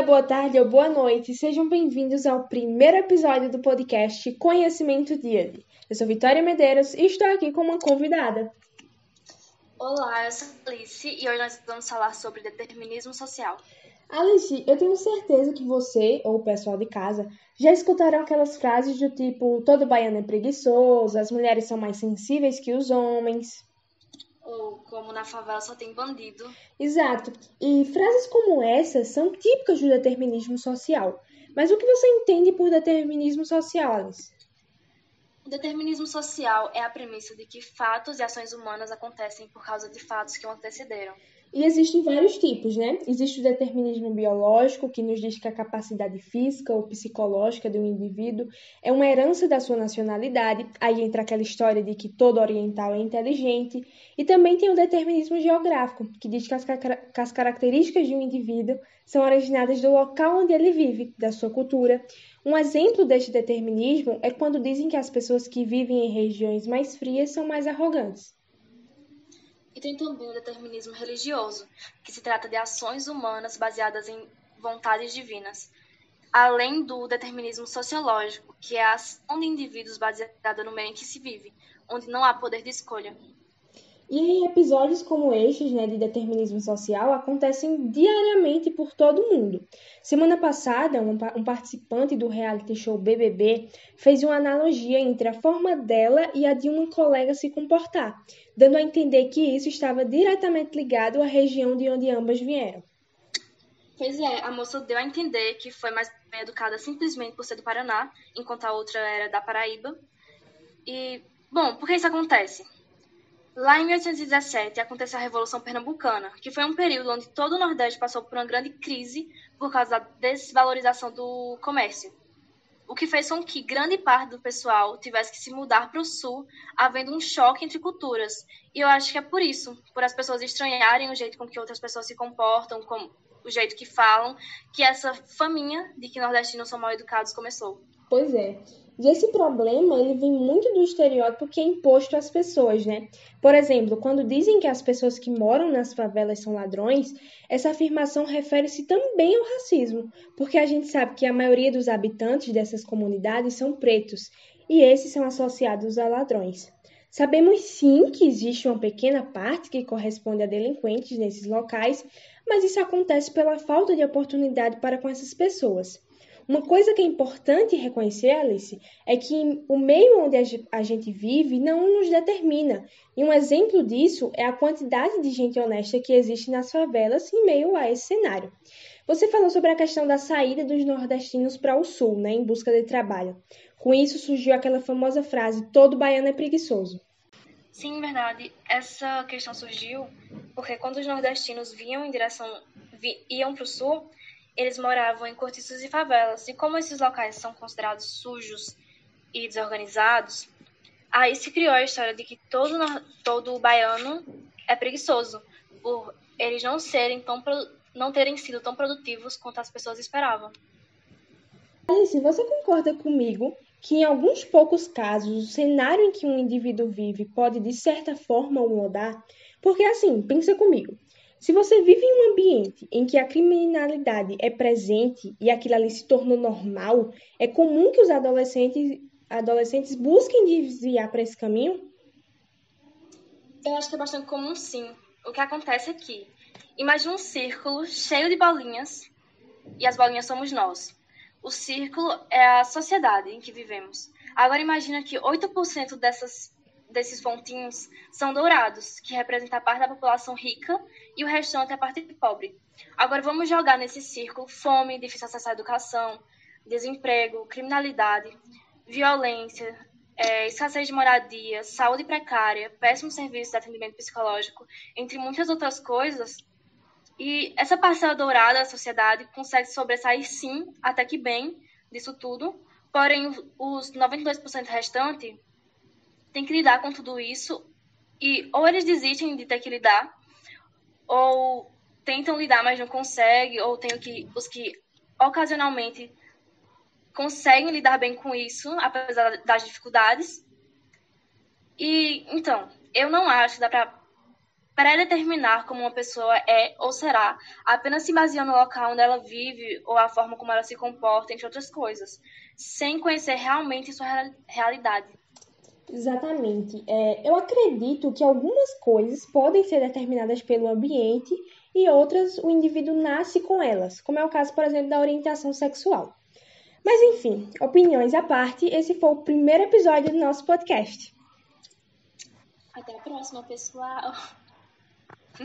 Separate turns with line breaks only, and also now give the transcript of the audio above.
dia, boa tarde ou boa noite. Sejam bem-vindos ao primeiro episódio do podcast Conhecimento Diante. Eu sou Vitória Medeiros e estou aqui com uma convidada.
Olá, eu sou Alice e hoje nós vamos falar sobre determinismo social.
Alice, eu tenho certeza que você ou o pessoal de casa já escutaram aquelas frases do tipo: todo baiano é preguiçoso, as mulheres são mais sensíveis que os homens
ou como na favela só tem bandido.
Exato. E frases como essas são típicas do determinismo social. Mas o que você entende por determinismo social, Alice?
O determinismo social é a premissa de que fatos e ações humanas acontecem por causa de fatos que o antecederam.
E existem vários tipos, né? Existe o determinismo biológico, que nos diz que a capacidade física ou psicológica de um indivíduo é uma herança da sua nacionalidade. Aí entra aquela história de que todo oriental é inteligente. E também tem o determinismo geográfico, que diz que as, que as características de um indivíduo são originadas do local onde ele vive, da sua cultura. Um exemplo deste determinismo é quando dizem que as pessoas que vivem em regiões mais frias são mais arrogantes.
E tem também o determinismo religioso, que se trata de ações humanas baseadas em vontades divinas, além do determinismo sociológico, que é a ação de indivíduos baseada no meio em que se vive, onde não há poder de escolha.
E episódios como estes, né, de determinismo social, acontecem diariamente por todo mundo. Semana passada, um, um, participante do reality show BBB fez uma analogia entre a forma dela e a de uma colega se comportar, dando a entender que isso estava diretamente ligado à região de onde ambas vieram.
Pois é, a moça deu a entender que foi mais bem educada simplesmente por ser do Paraná, enquanto a outra era da Paraíba. E, bom, por que isso acontece? Lá em 1817 aconteceu a Revolução Pernambucana, que foi um período onde todo o Nordeste passou por uma grande crise por causa da desvalorização do comércio, o que fez com que grande parte do pessoal tivesse que se mudar para o Sul, havendo um choque entre culturas. E eu acho que é por isso, por as pessoas estranharem o jeito com que outras pessoas se comportam, com o jeito que falam, que essa faminha de que nordestinos são mal educados começou.
Pois é. E esse problema, ele vem muito do estereótipo que é imposto às pessoas, né? Por exemplo, quando dizem que as pessoas que moram nas favelas são ladrões, essa afirmação refere-se também ao racismo, porque a gente sabe que a maioria dos habitantes dessas comunidades são pretos, e esses são associados a ladrões. Sabemos sim que existe uma pequena parte que corresponde a delinquentes nesses locais, mas isso acontece pela falta de oportunidade para com essas pessoas. Uma coisa que é importante reconhecer, Alice, é que o meio onde a gente vive não nos determina. E um exemplo disso é a quantidade de gente honesta que existe nas favelas em meio a esse cenário. Você falou sobre a questão da saída dos nordestinos para o sul, né, em busca de trabalho. Com isso surgiu aquela famosa frase: todo baiano é preguiçoso.
Sim, verdade. Essa questão surgiu porque quando os nordestinos vinham em direção iam para o sul, eles moravam em cortiços e favelas, e como esses locais são considerados sujos e desorganizados, aí se criou a história de que todo, todo baiano é preguiçoso, por eles não serem tão não terem sido tão produtivos quanto as pessoas esperavam.
Alice, você concorda comigo que em alguns poucos casos o cenário em que um indivíduo vive pode de certa forma mudar? Porque assim, pensa comigo. Se você vive em um ambiente em que a criminalidade é presente e aquilo ali se tornou normal, é comum que os adolescentes, adolescentes busquem desviar para esse caminho?
Eu acho que é bastante comum, sim. O que acontece é que, imagine um círculo cheio de bolinhas e as bolinhas somos nós. O círculo é a sociedade em que vivemos. Agora imagina que 8% dessas desses pontinhos são dourados, que representa a parte da população rica e o restante é a parte pobre. Agora vamos jogar nesse círculo fome, difícil acesso à educação, desemprego, criminalidade, violência, é, escassez de moradia, saúde precária, péssimo serviço de atendimento psicológico, entre muitas outras coisas. E essa parcela dourada da sociedade consegue sobressair sim, até que bem, disso tudo, porém os 92% restantes tem que lidar com tudo isso e ou eles desistem de ter que lidar ou tentam lidar, mas não conseguem, ou tem que, os que ocasionalmente conseguem lidar bem com isso, apesar das dificuldades. E então, eu não acho que dá para pré-determinar como uma pessoa é ou será, apenas se baseando no local onde ela vive ou a forma como ela se comporta, entre outras coisas, sem conhecer realmente sua realidade.
Exatamente. É, eu acredito que algumas coisas podem ser determinadas pelo ambiente e outras o indivíduo nasce com elas, como é o caso, por exemplo, da orientação sexual. Mas enfim, opiniões à parte, esse foi o primeiro episódio do nosso podcast.
Até a próxima, pessoal!